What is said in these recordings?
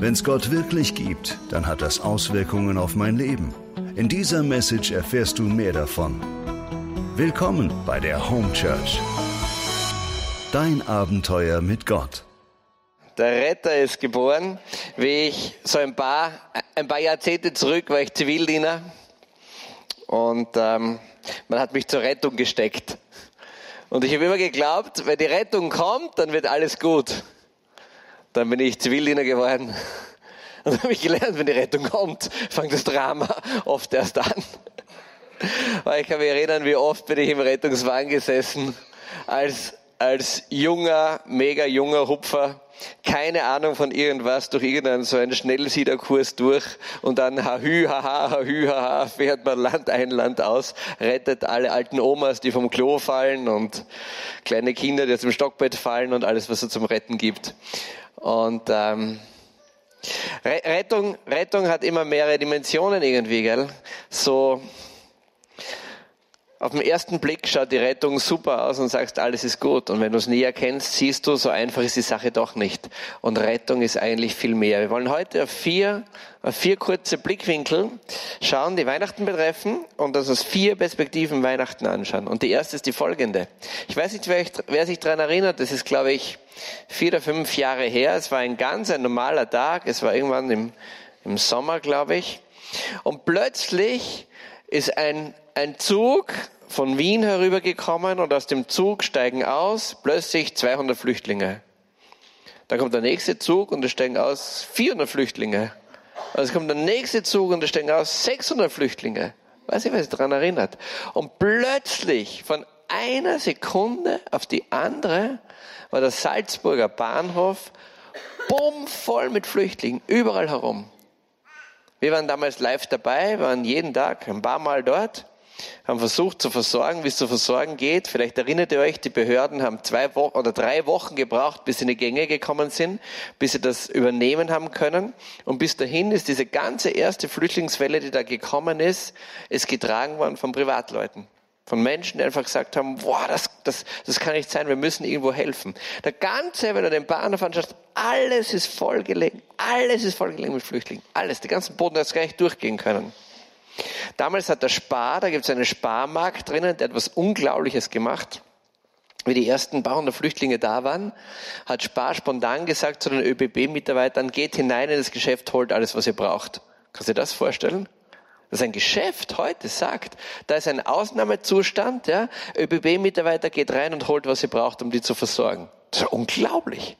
Wenn es Gott wirklich gibt, dann hat das Auswirkungen auf mein Leben. In dieser Message erfährst du mehr davon. Willkommen bei der Home Church. Dein Abenteuer mit Gott. Der Retter ist geboren, wie ich so ein paar, ein paar Jahrzehnte zurück war ich Zivildiener und ähm, man hat mich zur Rettung gesteckt. Und ich habe immer geglaubt, wenn die Rettung kommt, dann wird alles gut. Dann bin ich Zivildiener geworden. Und dann habe ich gelernt, wenn die Rettung kommt, fängt das Drama oft erst an. Weil ich kann mich erinnern, wie oft bin ich im Rettungswagen gesessen, als, als junger, mega junger Hupfer, keine Ahnung von irgendwas, durch irgendeinen so einen Schnellsiederkurs durch und dann hahü, haha, hahü, haha, fährt man Land ein, Land aus, rettet alle alten Omas, die vom Klo fallen und kleine Kinder, die aus dem Stockbett fallen und alles, was es zum Retten gibt. Und ähm, Rettung, Rettung hat immer mehrere Dimensionen irgendwie, gell? So auf den ersten Blick schaut die Rettung super aus und sagst, alles ist gut. Und wenn du es näher kennst, siehst du, so einfach ist die Sache doch nicht. Und Rettung ist eigentlich viel mehr. Wir wollen heute auf vier, auf vier kurze Blickwinkel schauen, die Weihnachten betreffen und das aus vier Perspektiven Weihnachten anschauen. Und die erste ist die folgende. Ich weiß nicht, wer, wer sich daran erinnert, das ist, glaube ich, vier oder fünf Jahre her. Es war ein ganz ein normaler Tag. Es war irgendwann im, im Sommer, glaube ich. Und plötzlich ist ein, ein Zug von Wien herübergekommen und aus dem Zug steigen aus plötzlich 200 Flüchtlinge. Dann kommt der nächste Zug und es steigen aus 400 Flüchtlinge. Also kommt der nächste Zug und es steigen aus 600 Flüchtlinge. Weiß ich, wer sich daran erinnert. Und plötzlich, von einer Sekunde auf die andere, war der Salzburger Bahnhof bumm voll mit Flüchtlingen, überall herum. Wir waren damals live dabei, waren jeden Tag ein paar Mal dort, haben versucht zu versorgen, wie es zu versorgen geht. Vielleicht erinnert ihr euch, die Behörden haben zwei Wochen oder drei Wochen gebraucht, bis sie in die Gänge gekommen sind, bis sie das übernehmen haben können. Und bis dahin ist diese ganze erste Flüchtlingswelle, die da gekommen ist, ist getragen worden von Privatleuten. Von Menschen, die einfach gesagt haben, boah, das, das, das kann nicht sein, wir müssen irgendwo helfen. Der ganze, wenn du den Bahnhof anschaust, alles ist vollgelegen, alles ist vollgelegen mit Flüchtlingen, alles, die ganzen Boden, das gar nicht durchgehen können. Damals hat der Spar, da gibt es einen Sparmarkt drinnen, der hat etwas Unglaubliches gemacht. Wie die ersten paar hundert Flüchtlinge da waren, hat Spar spontan gesagt zu den ÖBB-Mitarbeitern, geht hinein in das Geschäft, holt alles, was ihr braucht. Kannst du dir das vorstellen? Dass ein Geschäft heute sagt, da ist ein Ausnahmezustand, ja, ÖBB-Mitarbeiter geht rein und holt, was sie braucht, um die zu versorgen. Das ist unglaublich.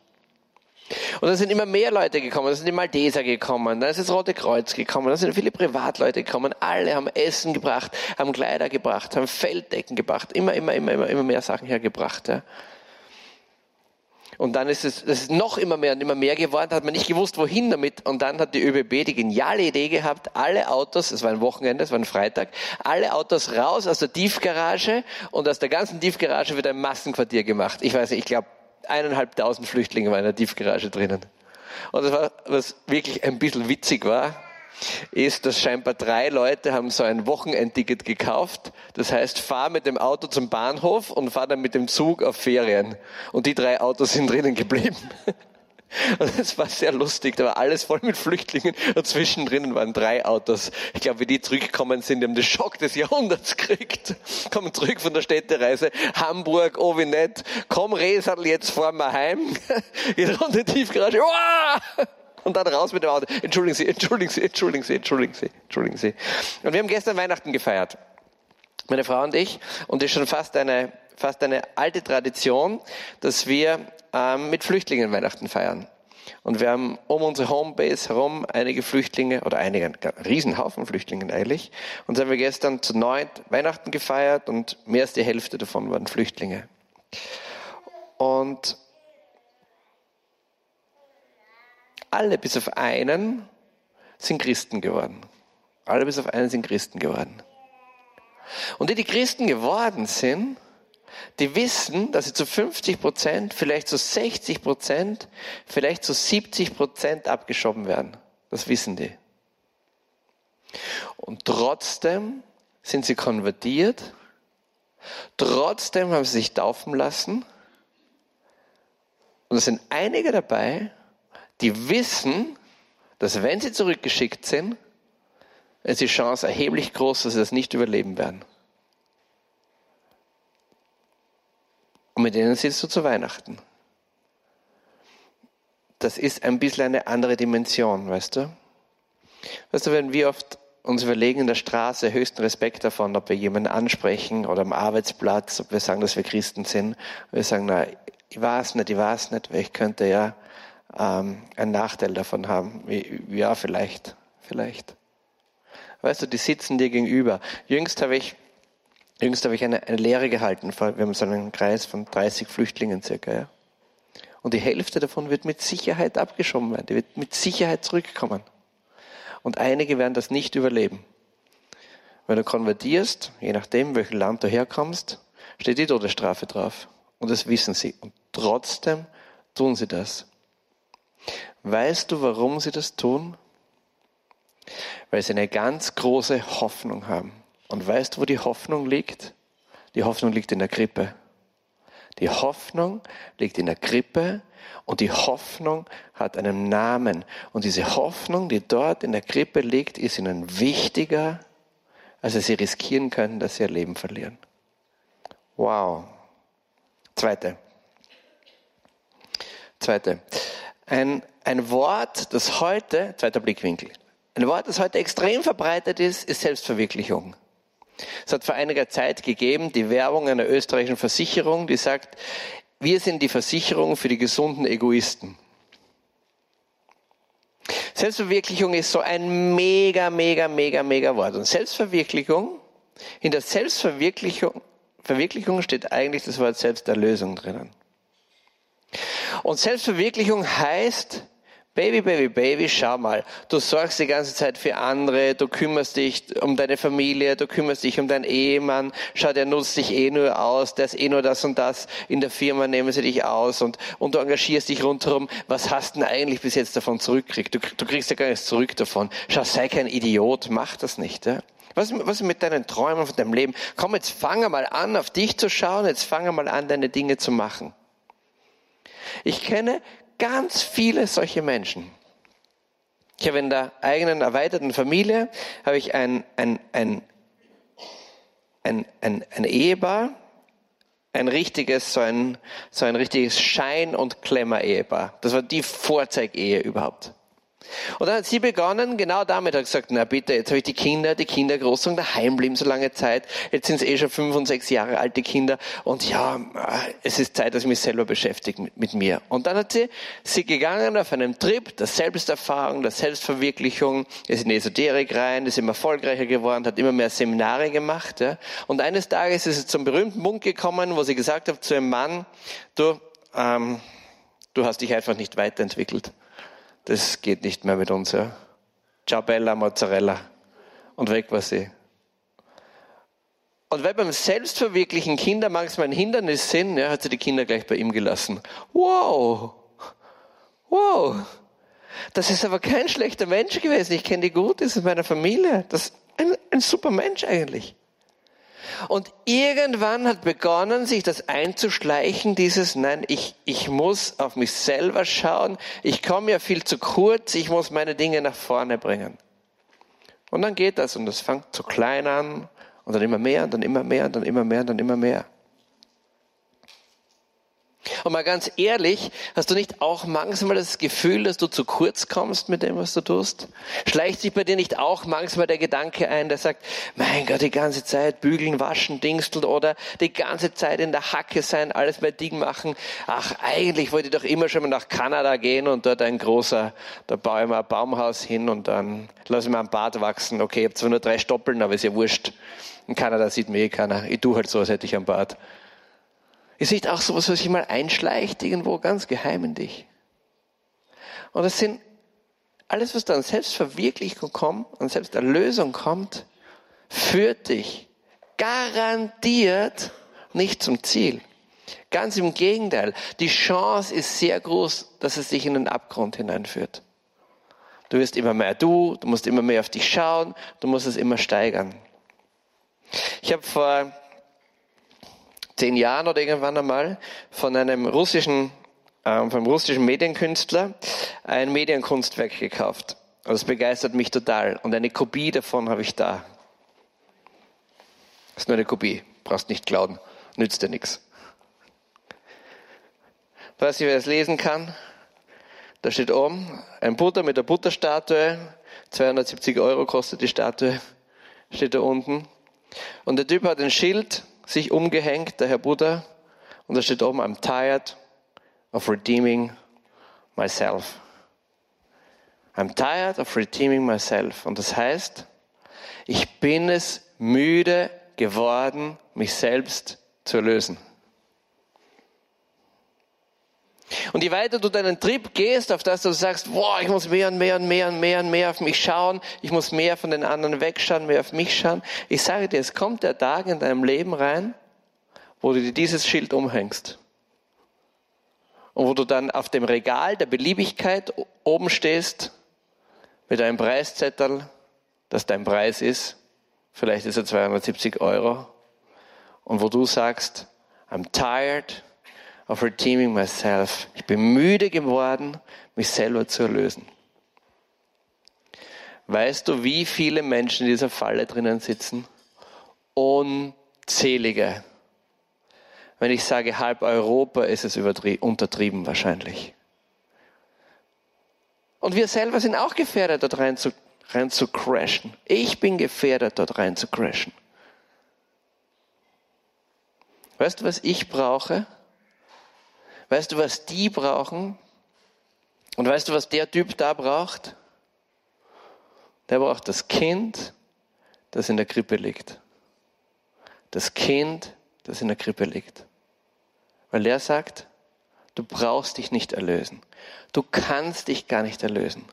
Und dann sind immer mehr Leute gekommen, dann sind die Malteser gekommen, dann ist das Rote Kreuz gekommen, dann sind viele Privatleute gekommen, alle haben Essen gebracht, haben Kleider gebracht, haben Felddecken gebracht, immer, immer, immer, immer, immer mehr Sachen hergebracht. Ja. Und dann ist es, das ist noch immer mehr und immer mehr geworden, hat man nicht gewusst, wohin damit. Und dann hat die ÖBB die geniale Idee gehabt, alle Autos, es war ein Wochenende, es war ein Freitag, alle Autos raus aus der Tiefgarage und aus der ganzen Tiefgarage wird ein Massenquartier gemacht. Ich weiß nicht, ich glaube, eineinhalbtausend Flüchtlinge waren in der Tiefgarage drinnen. Und das war, was wirklich ein bisschen witzig war, ist, dass scheinbar drei Leute haben so ein Wochenendticket gekauft. Das heißt, fahr mit dem Auto zum Bahnhof und fahr dann mit dem Zug auf Ferien. Und die drei Autos sind drinnen geblieben. Und es war sehr lustig, da war alles voll mit Flüchtlingen und zwischendrin waren drei Autos. Ich glaube, wie die zurückgekommen sind, die haben den Schock des Jahrhunderts gekriegt. Kommen zurück von der Städtereise, Hamburg, oh wie nett, komm Resal, jetzt fahren wir heim. Geht runter Tiefgarage, Uah! Und dann raus mit dem Auto. Entschuldigen Sie, entschuldigen Sie, entschuldigen Sie, entschuldigen Sie, entschuldigen Sie. Und wir haben gestern Weihnachten gefeiert. Meine Frau und ich. Und es ist schon fast eine, fast eine alte Tradition, dass wir ähm, mit Flüchtlingen Weihnachten feiern. Und wir haben um unsere Homebase herum einige Flüchtlinge, oder einige, einen Riesenhaufen Flüchtlinge eigentlich. Und so haben wir gestern zu neun Weihnachten gefeiert und mehr als die Hälfte davon waren Flüchtlinge. Und alle bis auf einen sind Christen geworden. Alle bis auf einen sind Christen geworden. Und die, die Christen geworden sind, die wissen, dass sie zu 50 Prozent, vielleicht zu 60 Prozent, vielleicht zu 70 Prozent abgeschoben werden. Das wissen die. Und trotzdem sind sie konvertiert. Trotzdem haben sie sich taufen lassen. Und es sind einige dabei, die wissen, dass wenn sie zurückgeschickt sind, ist die Chance erheblich groß, dass sie das nicht überleben werden. Und mit denen sitzt du zu Weihnachten. Das ist ein bisschen eine andere Dimension, weißt du? Weißt du, wenn wir oft uns überlegen in der Straße höchsten Respekt davon, ob wir jemanden ansprechen oder am Arbeitsplatz, ob wir sagen, dass wir Christen sind. Wir sagen, na, ich weiß nicht, ich weiß nicht, weil ich könnte ja ähm, einen Nachteil davon haben. Ja, vielleicht, vielleicht. Weißt du, die sitzen dir gegenüber. Jüngst habe ich, jüngst habe ich eine, eine Lehre gehalten. Wir haben so einen Kreis von 30 Flüchtlingen circa, ja. Und die Hälfte davon wird mit Sicherheit abgeschoben werden. Die wird mit Sicherheit zurückkommen. Und einige werden das nicht überleben. Wenn du konvertierst, je nachdem, welchem Land du herkommst, steht die Todesstrafe drauf. Und das wissen sie. Und trotzdem tun sie das. Weißt du, warum sie das tun? Weil sie eine ganz große Hoffnung haben. Und weißt du, wo die Hoffnung liegt? Die Hoffnung liegt in der Krippe. Die Hoffnung liegt in der Krippe und die Hoffnung hat einen Namen. Und diese Hoffnung, die dort in der Krippe liegt, ist ihnen wichtiger, als sie riskieren können, dass sie ihr Leben verlieren. Wow. Zweite. Zweite. Ein, ein Wort, das heute, zweiter Blickwinkel, ein Wort, das heute extrem verbreitet ist, ist Selbstverwirklichung. Es hat vor einiger Zeit gegeben die Werbung einer österreichischen Versicherung, die sagt, wir sind die Versicherung für die gesunden Egoisten. Selbstverwirklichung ist so ein mega, mega, mega, mega Wort. Und Selbstverwirklichung, in der Selbstverwirklichung Verwirklichung steht eigentlich das Wort Selbsterlösung drinnen. Und Selbstverwirklichung heißt, Baby, Baby, Baby, schau mal, du sorgst die ganze Zeit für andere, du kümmerst dich um deine Familie, du kümmerst dich um deinen Ehemann, schau, der nutzt dich eh nur aus, der ist eh nur das und das, in der Firma nehmen sie dich aus und, und du engagierst dich rundherum. Was hast du denn eigentlich bis jetzt davon zurückgekriegt? Du, du kriegst ja gar nichts zurück davon. Schau, sei kein Idiot, mach das nicht. Ja? Was, was mit deinen Träumen von deinem Leben? Komm, jetzt fange mal an, auf dich zu schauen, jetzt fange mal an, deine Dinge zu machen. Ich kenne ganz viele solche Menschen. Ich habe in der eigenen erweiterten Familie habe ich ein, ein, ein, ein, ein, ein Ehepaar, ein richtiges, so ein, so ein richtiges Schein- und Klemmer-Ehepaar. Das war die Vorzeigehe überhaupt. Und dann hat sie begonnen, genau damit, hat gesagt, na bitte, jetzt habe ich die Kinder, die Kinder groß daheim blieben so lange Zeit. Jetzt sind es eh schon fünf und sechs Jahre alte Kinder. Und ja, es ist Zeit, dass ich mich selber beschäftige mit, mit mir. Und dann hat sie, sie gegangen auf einem Trip der Selbsterfahrung, der Selbstverwirklichung, ist in Esoterik rein, ist immer erfolgreicher geworden, hat immer mehr Seminare gemacht. Ja. Und eines Tages ist sie zum berühmten Punkt gekommen, wo sie gesagt hat zu einem Mann, du, ähm, du hast dich einfach nicht weiterentwickelt das geht nicht mehr mit uns. Ja. Ciao Bella Mozzarella. Und weg war sie. Und weil beim Selbstverwirklichen Kinder manchmal ein Hindernis sind, ja, hat sie die Kinder gleich bei ihm gelassen. Wow! Wow! Das ist aber kein schlechter Mensch gewesen. Ich kenne die gut, das ist in meiner Familie. Das ist ein, ein super Mensch eigentlich. Und irgendwann hat begonnen, sich das einzuschleichen, dieses, nein, ich, ich muss auf mich selber schauen, ich komme ja viel zu kurz, ich muss meine Dinge nach vorne bringen. Und dann geht das und das fängt zu klein an und dann immer mehr und dann immer mehr und dann immer mehr und dann immer mehr. Und mal ganz ehrlich, hast du nicht auch manchmal das Gefühl, dass du zu kurz kommst mit dem, was du tust? Schleicht sich bei dir nicht auch manchmal der Gedanke ein, der sagt, mein Gott, die ganze Zeit bügeln, waschen, dingsteln oder die ganze Zeit in der Hacke sein, alles bei Ding machen. Ach, eigentlich wollte ich doch immer schon mal nach Kanada gehen und dort ein großer, da baue ich mal ein Baumhaus hin und dann lasse ich mal ein Bad wachsen. Okay, ich habe zwar nur drei Stoppeln, aber ist ja wurscht. In Kanada sieht mir eh keiner. Ich tue halt so, als hätte ich ein Bad. Ist nicht auch sowas, was sich mal einschleicht, irgendwo ganz geheim in dich? Und das sind alles, was dann Selbstverwirklichung kommt und Selbsterlösung kommt, führt dich garantiert nicht zum Ziel. Ganz im Gegenteil. Die Chance ist sehr groß, dass es dich in den Abgrund hineinführt. Du wirst immer mehr du, du musst immer mehr auf dich schauen, du musst es immer steigern. Ich habe vor zehn Jahren oder irgendwann einmal von einem russischen, äh, vom russischen Medienkünstler ein Medienkunstwerk gekauft. das begeistert mich total. Und eine Kopie davon habe ich da. Das ist nur eine Kopie. Brauchst nicht klauen. Nützt dir nichts. Weiß ich, wer es lesen kann? Da steht oben, ein Buddha mit der Butterstatue. 270 Euro kostet die Statue. Steht da unten. Und der Typ hat ein Schild sich umgehängt, der Herr Buddha. Und da steht oben, I'm tired of redeeming myself. I'm tired of redeeming myself. Und das heißt, ich bin es müde geworden, mich selbst zu erlösen. Und je weiter du deinen Trip gehst, auf das du sagst, boah, ich muss mehr und mehr und mehr und mehr und mehr auf mich schauen, ich muss mehr von den anderen wegschauen, mehr auf mich schauen. Ich sage dir, es kommt der Tag in deinem Leben rein, wo du dir dieses Schild umhängst. Und wo du dann auf dem Regal der Beliebigkeit oben stehst mit einem Preiszettel, das dein Preis ist. Vielleicht ist er 270 Euro. Und wo du sagst, I'm tired of redeeming myself. Ich bin müde geworden, mich selber zu erlösen. Weißt du, wie viele Menschen in dieser Falle drinnen sitzen? Unzählige. Wenn ich sage halb Europa, ist es untertrieben wahrscheinlich. Und wir selber sind auch gefährdet, dort rein zu, rein zu crashen. Ich bin gefährdet, dort rein zu crashen. Weißt du, was ich brauche? Weißt du, was die brauchen? Und weißt du, was der Typ da braucht? Der braucht das Kind, das in der Krippe liegt. Das Kind, das in der Krippe liegt. Weil der sagt, Du brauchst dich nicht erlösen. Du kannst dich gar nicht erlösen.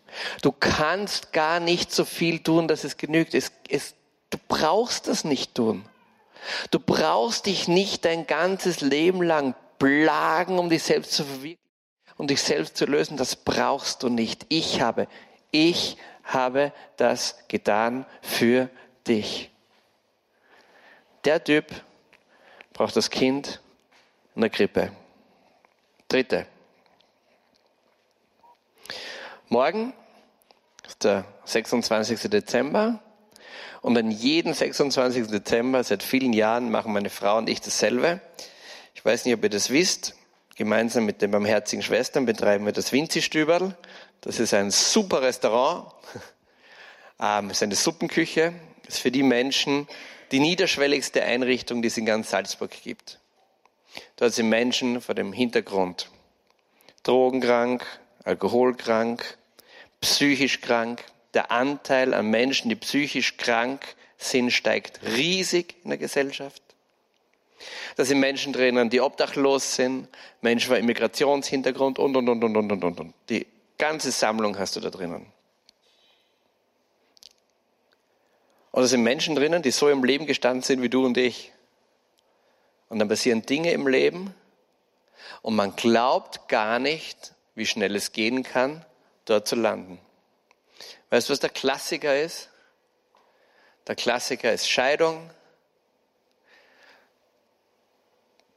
Du kannst gar nicht so viel tun, dass es genügt. Es, es, du brauchst das nicht tun. Du brauchst dich nicht dein ganzes Leben lang plagen, um dich selbst zu verwirklichen und dich selbst zu lösen. Das brauchst du nicht. Ich habe, ich habe das getan für dich. Der Typ braucht das Kind in der Krippe. Dritte. Morgen ist der 26. Dezember und an jeden 26. Dezember seit vielen Jahren machen meine Frau und ich dasselbe. Ich weiß nicht, ob ihr das wisst. Gemeinsam mit den barmherzigen Schwestern betreiben wir das Vinzi-Stüberl. Das ist ein super Restaurant. Ähm, es ist eine Suppenküche. Das ist für die Menschen die niederschwelligste Einrichtung, die es in ganz Salzburg gibt. Dort sind Menschen vor dem Hintergrund drogenkrank, alkoholkrank, psychisch krank. Der Anteil an Menschen, die psychisch krank sind, steigt riesig in der Gesellschaft. Da sind Menschen drinnen, die obdachlos sind, Menschen mit Immigrationshintergrund und, und, und, und, und, und, und. Die ganze Sammlung hast du da drinnen. Und da sind Menschen drinnen, die so im Leben gestanden sind wie du und ich. Und dann passieren Dinge im Leben und man glaubt gar nicht, wie schnell es gehen kann, dort zu landen. Weißt du, was der Klassiker ist? Der Klassiker ist Scheidung,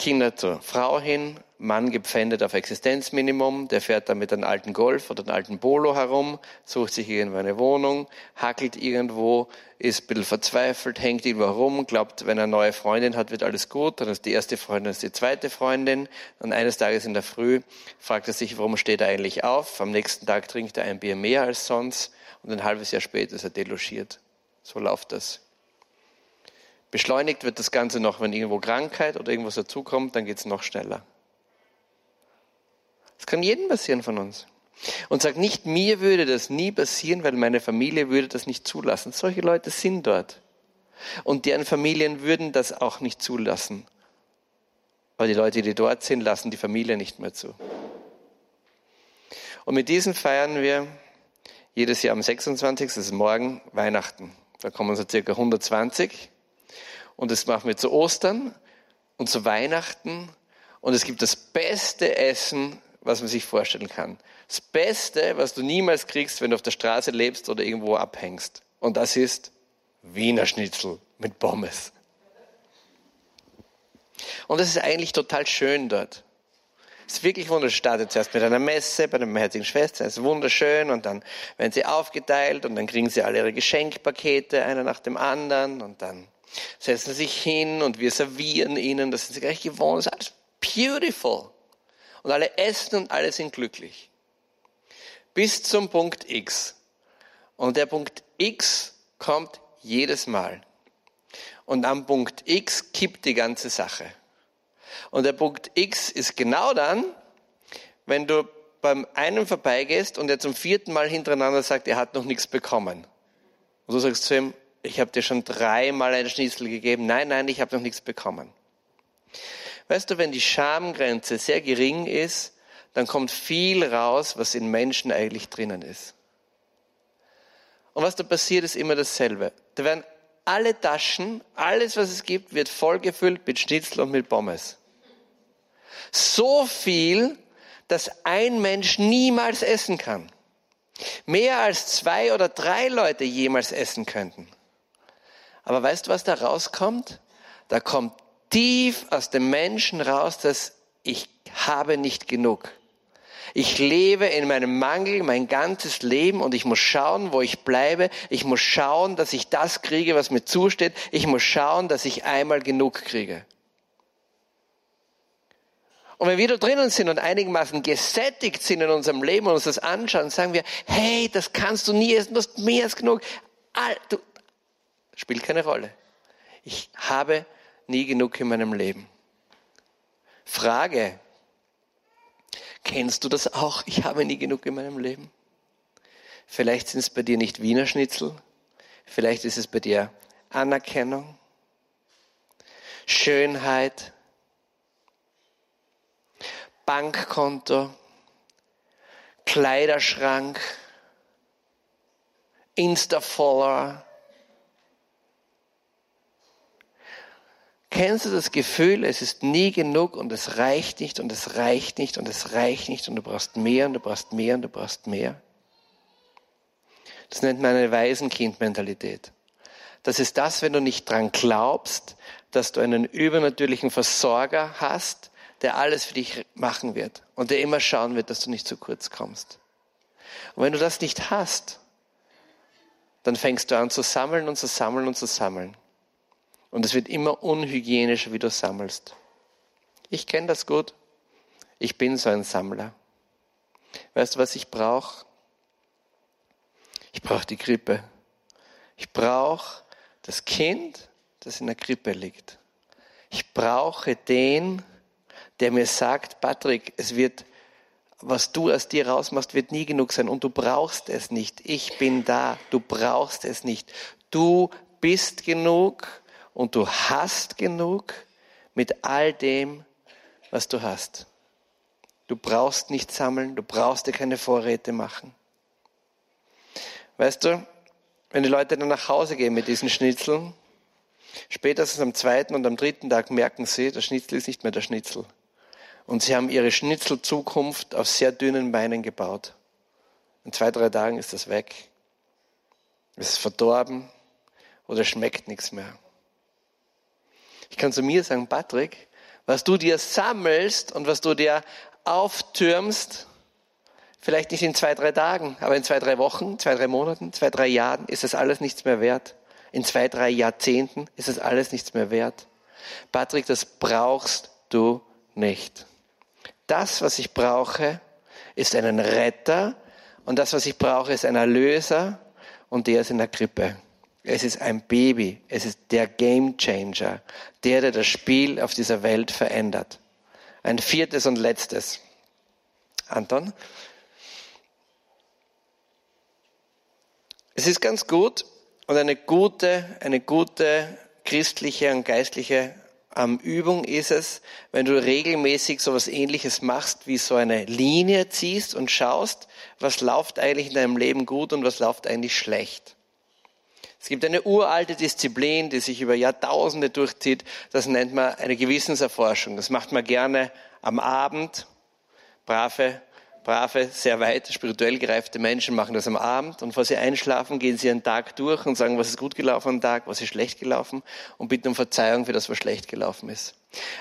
Kinder zur Frau hin, Mann gepfändet auf Existenzminimum, der fährt dann mit einem alten Golf oder einem alten Polo herum, sucht sich irgendwo eine Wohnung, hackelt irgendwo, ist ein bisschen verzweifelt, hängt irgendwo herum, glaubt, wenn er eine neue Freundin hat, wird alles gut, dann ist die erste Freundin, ist die zweite Freundin, und eines Tages in der Früh fragt er sich, warum steht er eigentlich auf, am nächsten Tag trinkt er ein Bier mehr als sonst, und ein halbes Jahr später ist er delogiert. So läuft das. Beschleunigt wird das Ganze noch, wenn irgendwo Krankheit oder irgendwas dazukommt, dann geht es noch schneller. Das kann jedem passieren von uns. Und sagt nicht, mir würde das nie passieren, weil meine Familie würde das nicht zulassen. Solche Leute sind dort. Und deren Familien würden das auch nicht zulassen. Aber die Leute, die dort sind, lassen die Familie nicht mehr zu. Und mit diesen feiern wir jedes Jahr am 26. Das ist morgen Weihnachten. Da kommen so circa 120. Und das machen wir zu Ostern und zu Weihnachten. Und es gibt das beste Essen, was man sich vorstellen kann. Das Beste, was du niemals kriegst, wenn du auf der Straße lebst oder irgendwo abhängst. Und das ist Wiener Schnitzel mit Pommes. Und das ist eigentlich total schön dort. Es ist wirklich wunderschön. Startet zuerst mit einer Messe bei den herzigen Schwestern. Es ist wunderschön und dann werden sie aufgeteilt und dann kriegen sie alle ihre Geschenkpakete, einer nach dem anderen und dann setzen sich hin und wir servieren ihnen. Das sind sie gleich gewohnt. Das ist alles beautiful. Und alle essen und alle sind glücklich. Bis zum Punkt X. Und der Punkt X kommt jedes Mal. Und am Punkt X kippt die ganze Sache. Und der Punkt X ist genau dann, wenn du beim einen vorbeigehst und er zum vierten Mal hintereinander sagt, er hat noch nichts bekommen. Und du sagst zu ihm, ich habe dir schon dreimal einen Schnitzel gegeben. Nein, nein, ich habe noch nichts bekommen. Weißt du, wenn die Schamgrenze sehr gering ist, dann kommt viel raus, was in Menschen eigentlich drinnen ist. Und was da passiert, ist immer dasselbe. Da werden alle Taschen, alles, was es gibt, wird vollgefüllt mit Schnitzel und mit Pommes. So viel, dass ein Mensch niemals essen kann. Mehr als zwei oder drei Leute jemals essen könnten. Aber weißt du, was da rauskommt? Da kommt tief aus dem Menschen raus, dass ich habe nicht genug. Ich lebe in meinem Mangel mein ganzes Leben und ich muss schauen, wo ich bleibe. Ich muss schauen, dass ich das kriege, was mir zusteht. Ich muss schauen, dass ich einmal genug kriege. Und wenn wir da drinnen sind und einigermaßen gesättigt sind in unserem Leben und uns das anschauen, sagen wir, hey, das kannst du nie essen, du hast mehr als genug. Spielt keine Rolle. Ich habe nie genug in meinem Leben. Frage, Kennst du das auch? Ich habe nie genug in meinem Leben. Vielleicht sind es bei dir nicht Wiener Schnitzel. Vielleicht ist es bei dir Anerkennung, Schönheit, Bankkonto, Kleiderschrank, Insta-Follower, Kennst du das Gefühl, es ist nie genug und es reicht nicht und es reicht nicht und es reicht nicht und du brauchst mehr und du brauchst mehr und du brauchst mehr? Das nennt man eine Waisenkindmentalität. Das ist das, wenn du nicht dran glaubst, dass du einen übernatürlichen Versorger hast, der alles für dich machen wird und der immer schauen wird, dass du nicht zu kurz kommst. Und wenn du das nicht hast, dann fängst du an zu sammeln und zu sammeln und zu sammeln. Und es wird immer unhygienischer, wie du sammelst. Ich kenne das gut. Ich bin so ein Sammler. Weißt du, was ich brauche? Ich brauche die Krippe. Ich brauche das Kind, das in der Krippe liegt. Ich brauche den, der mir sagt, Patrick, es wird, was du aus dir rausmachst, wird nie genug sein und du brauchst es nicht. Ich bin da. Du brauchst es nicht. Du bist genug und du hast genug mit all dem, was du hast. Du brauchst nicht sammeln, du brauchst dir keine Vorräte machen. Weißt du, wenn die Leute dann nach Hause gehen mit diesen Schnitzeln, spätestens am zweiten und am dritten Tag merken sie, der Schnitzel ist nicht mehr der Schnitzel. Und sie haben ihre Schnitzelzukunft auf sehr dünnen Beinen gebaut. In zwei, drei Tagen ist das weg. Es ist verdorben oder schmeckt nichts mehr. Ich kann zu mir sagen, Patrick, was du dir sammelst und was du dir auftürmst, vielleicht nicht in zwei, drei Tagen, aber in zwei, drei Wochen, zwei, drei Monaten, zwei, drei Jahren ist das alles nichts mehr wert. In zwei, drei Jahrzehnten ist das alles nichts mehr wert. Patrick, das brauchst du nicht. Das, was ich brauche, ist einen Retter und das, was ich brauche, ist ein Erlöser und der ist in der Krippe. Es ist ein Baby. Es ist der Game Changer. Der, der das Spiel auf dieser Welt verändert. Ein viertes und letztes. Anton? Es ist ganz gut und eine gute, eine gute christliche und geistliche ähm, Übung ist es, wenn du regelmäßig so etwas ähnliches machst, wie so eine Linie ziehst und schaust, was läuft eigentlich in deinem Leben gut und was läuft eigentlich schlecht. Es gibt eine uralte Disziplin, die sich über Jahrtausende durchzieht. Das nennt man eine Gewissenserforschung. Das macht man gerne am Abend. Brave, brave, sehr weit spirituell gereifte Menschen machen das am Abend. Und bevor sie einschlafen, gehen sie einen Tag durch und sagen, was ist gut gelaufen am Tag, was ist schlecht gelaufen und bitten um Verzeihung für das, was schlecht gelaufen ist.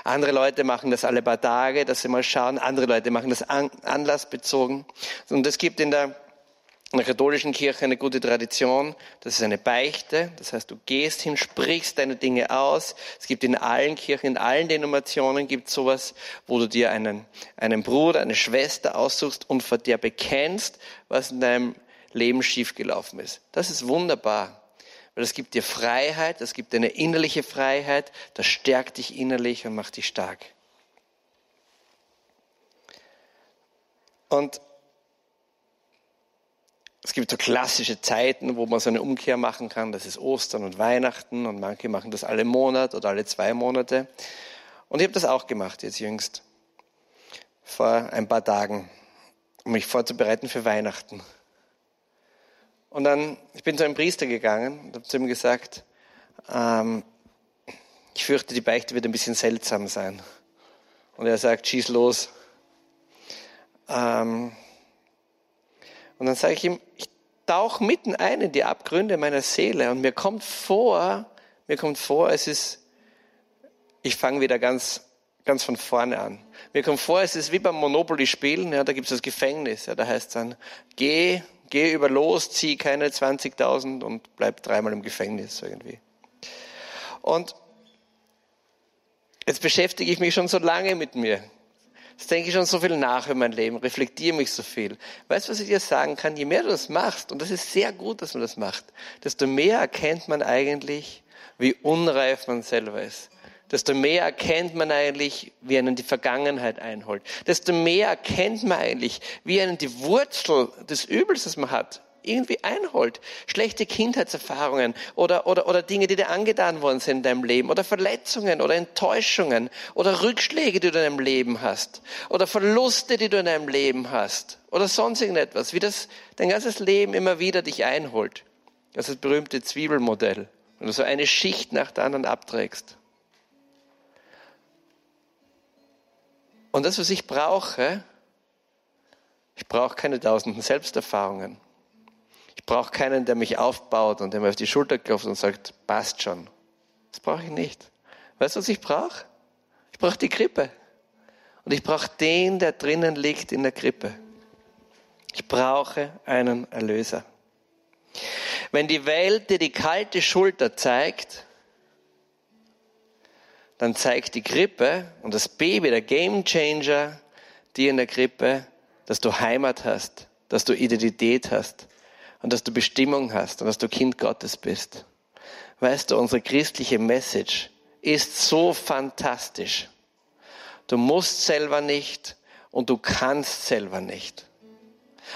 Andere Leute machen das alle paar Tage, dass sie mal schauen. Andere Leute machen das an, anlassbezogen. Und es gibt in der, in der katholischen Kirche eine gute Tradition. Das ist eine Beichte. Das heißt, du gehst hin, sprichst deine Dinge aus. Es gibt in allen Kirchen, in allen Denominationen gibt sowas, wo du dir einen, einen Bruder, eine Schwester aussuchst und vor der bekennst, was in deinem Leben schiefgelaufen ist. Das ist wunderbar. Weil das gibt dir Freiheit, das gibt eine innerliche Freiheit, das stärkt dich innerlich und macht dich stark. Und es gibt so klassische Zeiten, wo man so eine Umkehr machen kann. Das ist Ostern und Weihnachten und manche machen das alle Monat oder alle zwei Monate. Und ich habe das auch gemacht jetzt jüngst, vor ein paar Tagen, um mich vorzubereiten für Weihnachten. Und dann, ich bin zu einem Priester gegangen und habe zu ihm gesagt, ähm, ich fürchte, die Beichte wird ein bisschen seltsam sein. Und er sagt, schieß los. Ähm, und dann sage ich ihm, ich tauche mitten ein in die Abgründe meiner Seele und mir kommt vor, mir kommt vor, es ist, ich fange wieder ganz, ganz von vorne an. Mir kommt vor, es ist wie beim Monopoly-Spielen, ja, da gibt es das Gefängnis, ja, da heißt es dann, geh geh über los, zieh keine 20.000 und bleib dreimal im Gefängnis irgendwie. Und jetzt beschäftige ich mich schon so lange mit mir. Jetzt denke ich schon so viel nach über mein Leben, reflektiere mich so viel. Weißt du, was ich dir sagen kann? Je mehr du das machst, und das ist sehr gut, dass man das macht, desto mehr erkennt man eigentlich, wie unreif man selber ist desto mehr erkennt man eigentlich, wie einen die Vergangenheit einholt. Desto mehr erkennt man eigentlich, wie einen die Wurzel des Übels, das man hat, irgendwie einholt. Schlechte Kindheitserfahrungen oder, oder, oder Dinge, die dir angetan worden sind in deinem Leben oder Verletzungen oder Enttäuschungen oder Rückschläge, die du in deinem Leben hast oder Verluste, die du in deinem Leben hast oder sonst irgendetwas, wie das dein ganzes Leben immer wieder dich einholt. Das ist das berühmte Zwiebelmodell. Wenn du so eine Schicht nach der anderen abträgst. Und das, was ich brauche, ich brauche keine tausenden Selbsterfahrungen. Ich brauche keinen, der mich aufbaut und der mir auf die Schulter klopft und sagt, passt schon. Das brauche ich nicht. Weißt du, was ich brauche? Ich brauche die Krippe. Und ich brauche den, der drinnen liegt in der Krippe. Ich brauche einen Erlöser. Wenn die Welt dir die kalte Schulter zeigt, dann zeigt die Krippe und das Baby, der Game Changer, dir in der Krippe, dass du Heimat hast, dass du Identität hast und dass du Bestimmung hast und dass du Kind Gottes bist. Weißt du, unsere christliche Message ist so fantastisch. Du musst selber nicht und du kannst selber nicht.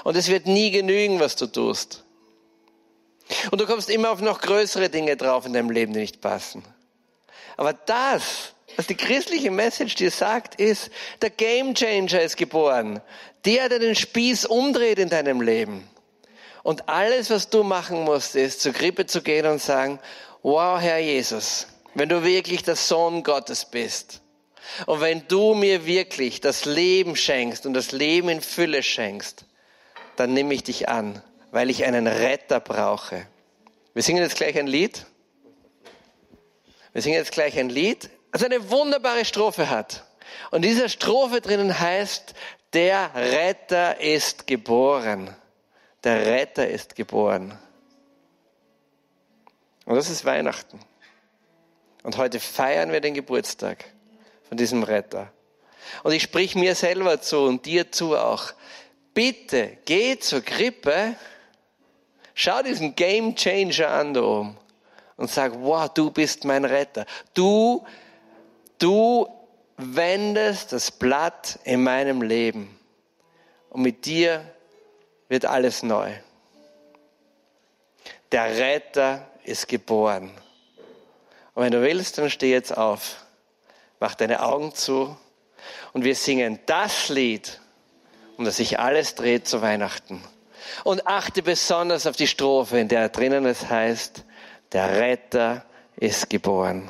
Und es wird nie genügen, was du tust. Und du kommst immer auf noch größere Dinge drauf in deinem Leben, die nicht passen. Aber das, was die christliche Message dir sagt, ist, der Game Changer ist geboren. Der, der den Spieß umdreht in deinem Leben. Und alles, was du machen musst, ist, zur Krippe zu gehen und sagen, wow, Herr Jesus, wenn du wirklich der Sohn Gottes bist und wenn du mir wirklich das Leben schenkst und das Leben in Fülle schenkst, dann nehme ich dich an, weil ich einen Retter brauche. Wir singen jetzt gleich ein Lied. Wir singen jetzt gleich ein Lied, das eine wunderbare Strophe hat. Und dieser Strophe drinnen heißt, der Retter ist geboren. Der Retter ist geboren. Und das ist Weihnachten. Und heute feiern wir den Geburtstag von diesem Retter. Und ich sprich mir selber zu und dir zu auch. Bitte geh zur Krippe, schau diesen Game Changer an da oben und sag, wow, du bist mein Retter. Du, du wendest das Blatt in meinem Leben. Und mit dir wird alles neu. Der Retter ist geboren. Und wenn du willst, dann steh jetzt auf. Mach deine Augen zu. Und wir singen das Lied, um das sich alles dreht zu Weihnachten. Und achte besonders auf die Strophe, in der drinnen es heißt, der Retter ist geboren.